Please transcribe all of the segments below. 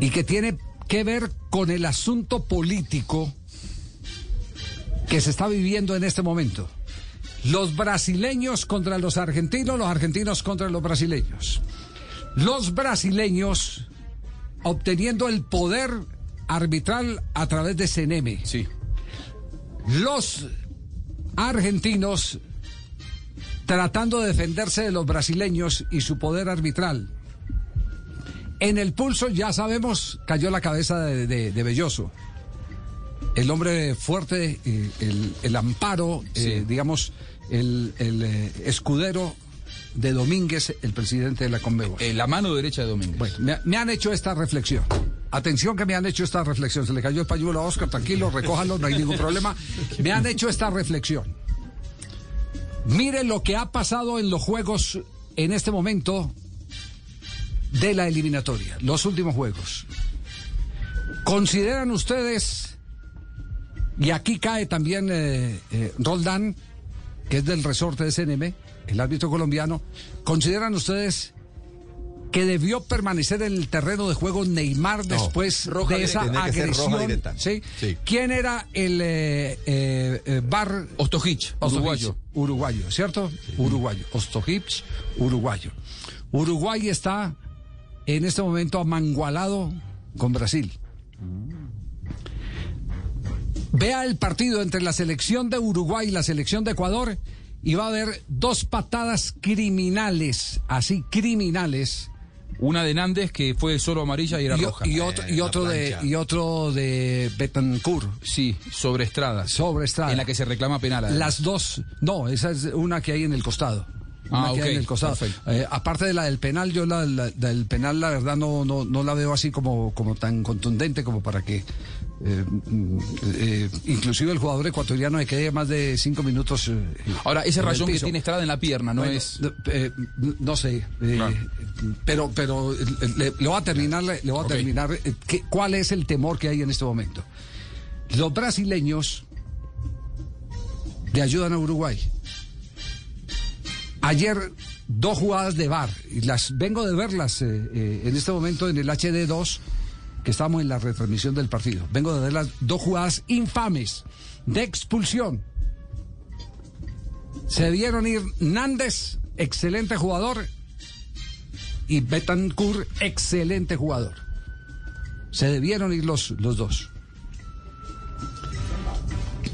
y que tiene que ver con el asunto político que se está viviendo en este momento. Los brasileños contra los argentinos, los argentinos contra los brasileños. Los brasileños obteniendo el poder arbitral a través de CNM. Sí. Los argentinos tratando de defenderse de los brasileños y su poder arbitral. En el pulso, ya sabemos, cayó la cabeza de, de- de Belloso. El hombre fuerte, eh, el, el amparo, eh, digamos, el, el, eh, escudero de Domínguez, el presidente de la Conmebol. La mano derecha de Domínguez. Bueno, me, me han hecho esta reflexión. Atención que me han hecho esta reflexión. Se le cayó el pañuelo a Oscar, tranquilo, recójalo, no hay ningún problema. Me han hecho esta reflexión. Mire lo que ha pasado en los juegos en este momento de la eliminatoria, los últimos juegos. ¿Consideran ustedes, y aquí cae también eh, eh, Roldán, que es del resorte de CNM, el árbitro colombiano, ¿consideran ustedes que debió permanecer en el terreno de juego Neymar después roja de esa directa, tiene que ser roja agresión? directa. ¿sí? Sí. ¿Quién era el eh, eh, eh, bar Ostojic, Ostojic, uruguayo. Uruguayo, ¿cierto? Uruguayo. Ostojic, uruguayo. Uruguay está en este momento amangualado con Brasil. Vea el partido entre la selección de Uruguay y la selección de Ecuador y va a haber dos patadas criminales, así criminales, Una de Nández que fue solo amarilla y era y, roja. y otro, y otro de y otro de Betancourt Sí, sobre Estrada. sobre Estrada. En la que se reclama penal. además. Las dos, no, esa es una que hay en el costado. Una Ah, que en el costado. Eh, aparte de la del penal, yo la, del penal, la verdad, no, no, no la veo así como, como tan contundente como para que eh, mm, eh, inclusive el jugador ecuatoriano se quede más de cinco minutos. eh, Ahora, ese rayón que tiene Estrada en la pierna, no Bueno, es. eh, no sé, eh, Claro. pero pero le, le voy a terminar, le, le voy a terminar. eh, ¿qué- ¿Cuál es el temor que hay en este momento? Los brasileños le ayudan a Uruguay. Ayer dos jugadas de VAR y las vengo de verlas eh, eh, en este momento en el HD2 que estamos en la retransmisión del partido. Vengo de ver las dos jugadas infames de expulsión. Se debieron ir Nández, excelente jugador, y Betancourt, excelente jugador. Se debieron ir los, los dos.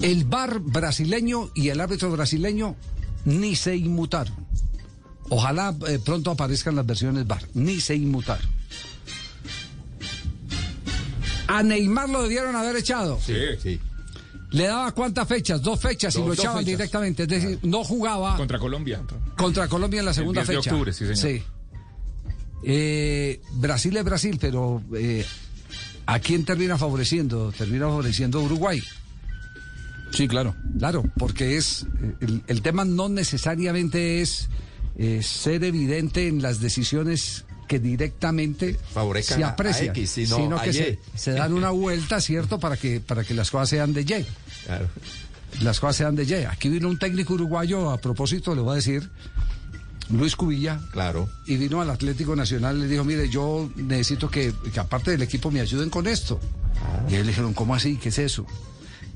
El bar brasileño y el árbitro brasileño ni se inmutaron. Ojalá eh, pronto aparezcan las versiones bar, ni se inmutaron. A Neymar lo debieron haber echado. Sí, sí. Le daba cuántas fechas, dos fechas y Dos- lo dos echaban fechas. directamente. Es decir, no jugaba Contra Colombia. contra Colombia en la segunda 10 de fecha. octubre, sí, señor. Eh, Brasil es Brasil, pero eh, ¿a quién termina favoreciendo? Termina favoreciendo a Uruguay. Sí, claro. Claro, porque es eh, el, el tema no necesariamente es eh, ser evidente en las decisiones que directamente Favorezcan se a- a aprecian, X, sino que se, se dan una vuelta, ¿cierto? Para que, para que las cosas sean de Y. Claro. Las cosas sean de Y. Aquí vino un técnico uruguayo, a propósito, le voy a decir, Luis Cubilla, Claro. y vino al Atlético Nacional y le dijo, mire, yo necesito que, que aparte del equipo me ayuden con esto. Y él le dijeron, ¿cómo así? ¿Qué es eso?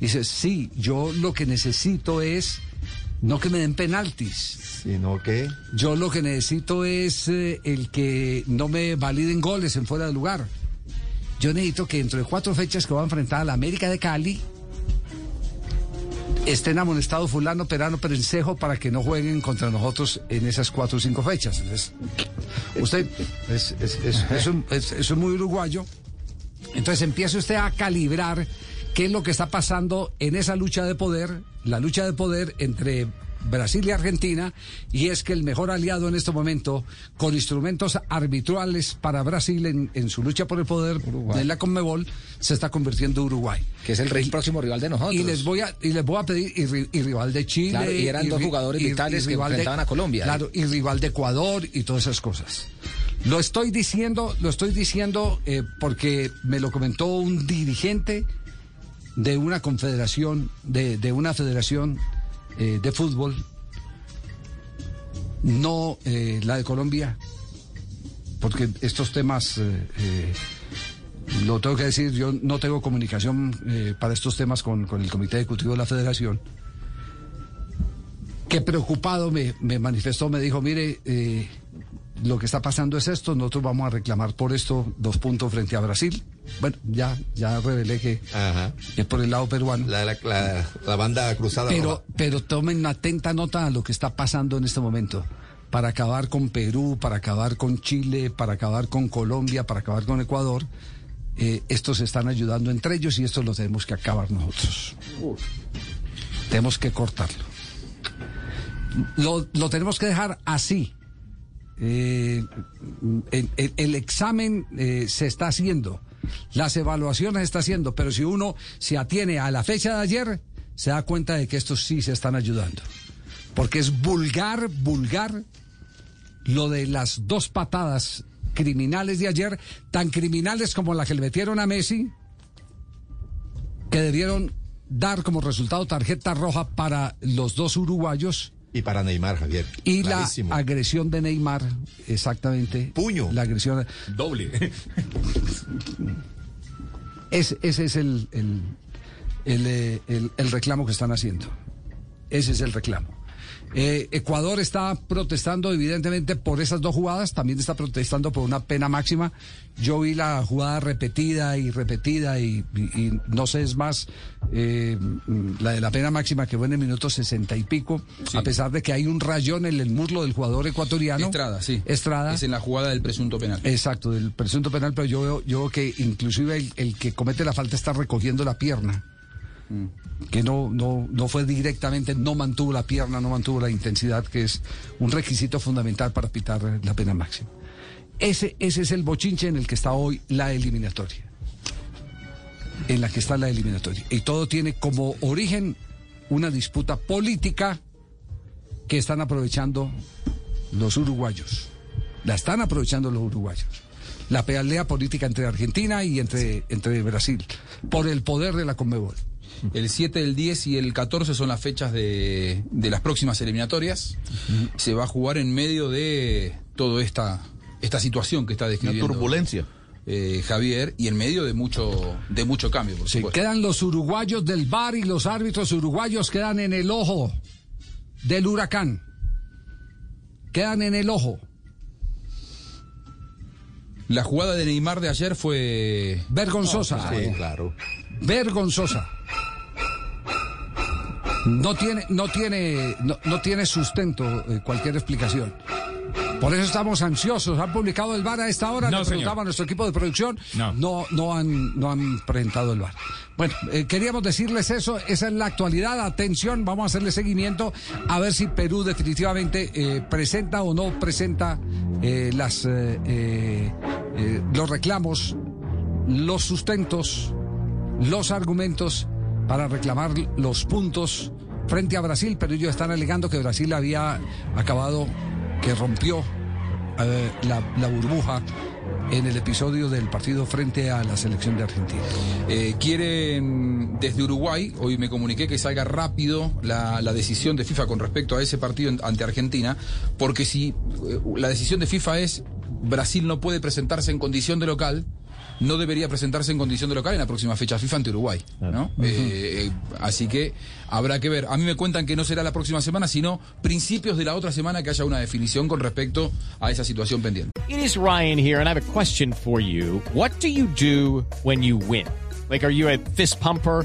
Dice, sí, yo lo que necesito es no que me den penaltis. Sino que. Yo lo que necesito es eh, el que no me validen goles en fuera de lugar. Yo necesito que dentro de cuatro fechas que va a enfrentar a la América de Cali estén amonestados fulano, perano, perencejo para que no jueguen contra nosotros en esas cuatro o cinco fechas. Entonces, usted es, es- es- es un- es- es muy uruguayo. Entonces empieza usted a calibrar qué es lo que está pasando en esa lucha de poder, la lucha de poder entre Brasil y Argentina, y es que el mejor aliado en este momento, con instrumentos arbitrales para Brasil en, en su lucha por el poder en la Conmebol, se está convirtiendo Uruguay. que es el rey próximo rival de nosotros. Y les voy a y les voy a pedir y, y rival de Chile Claro, y eran dos jugadores vitales que rival de- enfrentaban a Colombia. Claro, y rival de Ecuador y todas esas cosas. Lo estoy diciendo, lo estoy diciendo eh, porque me lo comentó un dirigente de una confederación, de, de una federación eh, de fútbol, no eh, la de Colombia, porque estos temas, eh, lo tengo que decir, yo no tengo comunicación para estos temas con, con el Comité Ejecutivo de la Federación, que preocupado me, me manifestó, me dijo, mire, lo que está pasando es esto, nosotros vamos a reclamar por esto dos puntos frente a Brasil. Bueno, ya, ya revelé que Ajá. es por el lado peruano. La, la, la- la banda cruzada. Pero, roja. pero tomen atenta nota a lo que está pasando en este momento. Para acabar con Perú, para acabar con Chile, para acabar con Colombia, para acabar con Ecuador, eh, estos están ayudando entre ellos y esto lo tenemos que acabar nosotros. Tenemos que cortarlo. Lo, lo tenemos que dejar así. Eh, el, el- el examen eh, se está haciendo, las evaluaciones está haciendo, pero si uno se atiene a la fecha de ayer, se da cuenta de que estos sí se están ayudando. Porque es vulgar, vulgar lo de las dos patadas criminales de ayer, tan criminales como la que le metieron a Messi, que debieron dar como resultado tarjeta roja para los dos uruguayos. Y para Neymar, Javier. Y Clarísimo. la agresión de Neymar, exactamente. Puño. La agresión. Doble. Es, ese es el, el, el, eh, el- el reclamo que están haciendo. Ese es el reclamo. Eh, Ecuador está protestando evidentemente por esas dos jugadas, también está protestando por una pena máxima. Yo vi la jugada repetida y repetida y, y- y no sé, es más, eh, la de la pena máxima que fue en el minuto sesenta y pico, Sí. a pesar de que hay un rayón en el muslo del jugador ecuatoriano. Estrada, sí. Estrada. Es en la jugada del presunto penal. Exacto, del presunto penal, pero yo veo, yo veo que inclusive el, el que comete la falta está recogiendo la pierna. Que no, no, no fue directamente, no mantuvo la pierna, no mantuvo la intensidad, que es un requisito fundamental para pitar la pena máxima. Ese, ese es el bochinche en el que está hoy la eliminatoria. En la que está la eliminatoria. Y todo tiene como origen una disputa política que están aprovechando los uruguayos. La están aprovechando los uruguayos. La pelea política entre Argentina y entre, entre Brasil. Por el poder de la Conmebol. El 7, el 10 y el 14 son las fechas de, de las próximas eliminatorias. Se va a jugar en medio de toda esta, esta situación que está describiendo. turbulencia. eh, Javier, y en medio de mucho, de mucho cambio, por Sí, supuesto. quedan los uruguayos del bar y los árbitros uruguayos quedan en el ojo del huracán. Quedan en el ojo. La jugada de Neymar de ayer fue Vergonzosa. Sí, claro. vergonzosa. No tiene, no tiene, no, no tiene sustento eh, cualquier explicación. Por eso estamos ansiosos. ¿Han publicado el VAR a esta hora? No, Le preguntaba a nuestro equipo de producción. No. no, no han, no han presentado el VAR. Bueno, eh, queríamos decirles eso. Esa es la actualidad. Atención, vamos a hacerle seguimiento a ver si Perú definitivamente eh, presenta o no presenta eh, las, eh, eh, eh, los reclamos, los sustentos los argumentos para reclamar los puntos frente a Brasil, pero ellos están alegando que Brasil había acabado, que rompió eh, la, burbuja en el episodio del partido frente a la selección de Argentina. Eh, quieren desde Uruguay, hoy me comuniqué que salga rápido la, decisión de FIFA con respecto a ese partido ante Argentina, porque si eh, la decisión de FIFA es Brasil no puede presentarse en condición de local, no debería presentarse en condición de local en la próxima fecha FIFA ante Uruguay. ¿no? Eh, eh, así que habrá que ver. A mí me cuentan que no será la próxima semana, sino principios de la otra semana que haya una definición con respecto a esa situación pendiente. It is Ryan here, and I have a question for you. What do you do when you win? Like, are you a fist pumper?